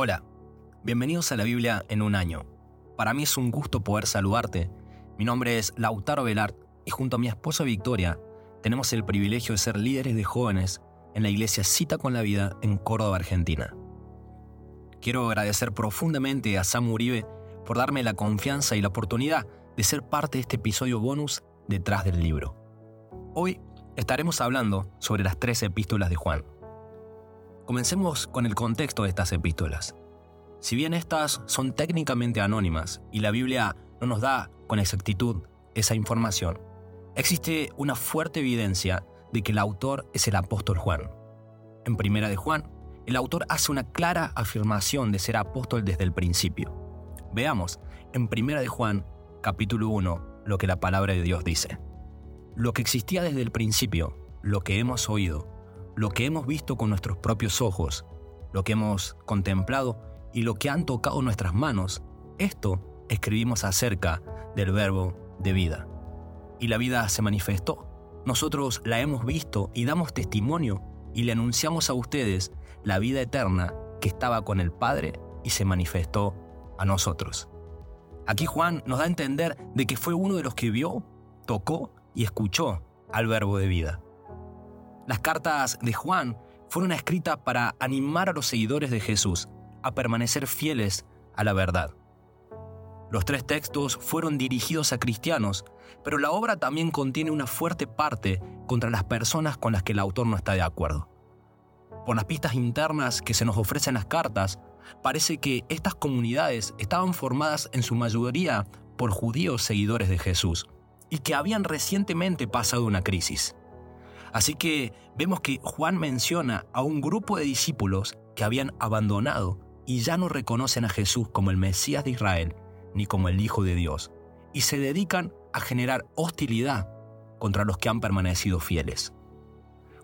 Hola, bienvenidos a la Biblia en un año. Para mí es un gusto poder saludarte. Mi nombre es Lautaro Velart y junto a mi esposa Victoria tenemos el privilegio de ser líderes de jóvenes en la iglesia Cita con la Vida en Córdoba, Argentina. Quiero agradecer profundamente a Sam Uribe por darme la confianza y la oportunidad de ser parte de este episodio bonus detrás del libro. Hoy estaremos hablando sobre las tres epístolas de Juan. Comencemos con el contexto de estas epístolas. Si bien estas son técnicamente anónimas y la Biblia no nos da con exactitud esa información, existe una fuerte evidencia de que el autor es el apóstol Juan. En Primera de Juan, el autor hace una clara afirmación de ser apóstol desde el principio. Veamos en Primera de Juan, capítulo 1, lo que la palabra de Dios dice. Lo que existía desde el principio, lo que hemos oído, lo que hemos visto con nuestros propios ojos, lo que hemos contemplado y lo que han tocado nuestras manos, esto escribimos acerca del verbo de vida. Y la vida se manifestó. Nosotros la hemos visto y damos testimonio y le anunciamos a ustedes la vida eterna que estaba con el Padre y se manifestó a nosotros. Aquí Juan nos da a entender de que fue uno de los que vio, tocó y escuchó al verbo de vida. Las cartas de Juan fueron escritas para animar a los seguidores de Jesús a permanecer fieles a la verdad. Los tres textos fueron dirigidos a cristianos, pero la obra también contiene una fuerte parte contra las personas con las que el autor no está de acuerdo. Por las pistas internas que se nos ofrecen las cartas, parece que estas comunidades estaban formadas en su mayoría por judíos seguidores de Jesús y que habían recientemente pasado una crisis. Así que vemos que Juan menciona a un grupo de discípulos que habían abandonado y ya no reconocen a Jesús como el Mesías de Israel ni como el Hijo de Dios, y se dedican a generar hostilidad contra los que han permanecido fieles.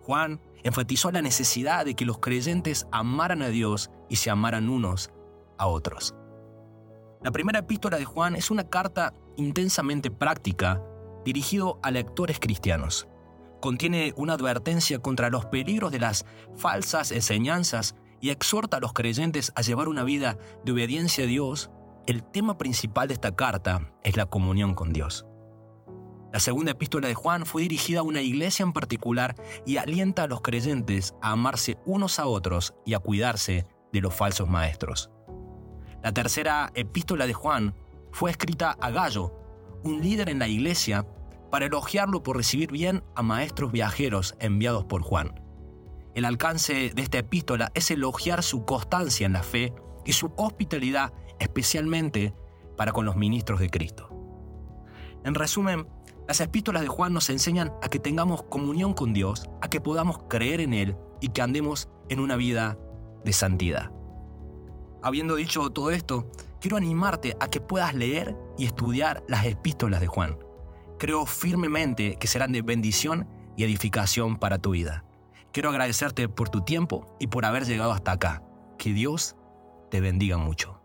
Juan enfatizó la necesidad de que los creyentes amaran a Dios y se amaran unos a otros. La primera epístola de Juan es una carta intensamente práctica dirigido a lectores cristianos contiene una advertencia contra los peligros de las falsas enseñanzas y exhorta a los creyentes a llevar una vida de obediencia a Dios, el tema principal de esta carta es la comunión con Dios. La segunda epístola de Juan fue dirigida a una iglesia en particular y alienta a los creyentes a amarse unos a otros y a cuidarse de los falsos maestros. La tercera epístola de Juan fue escrita a Gallo, un líder en la iglesia para elogiarlo por recibir bien a maestros viajeros enviados por Juan. El alcance de esta epístola es elogiar su constancia en la fe y su hospitalidad especialmente para con los ministros de Cristo. En resumen, las epístolas de Juan nos enseñan a que tengamos comunión con Dios, a que podamos creer en Él y que andemos en una vida de santidad. Habiendo dicho todo esto, quiero animarte a que puedas leer y estudiar las epístolas de Juan creo firmemente que serán de bendición y edificación para tu vida. Quiero agradecerte por tu tiempo y por haber llegado hasta acá. Que Dios te bendiga mucho.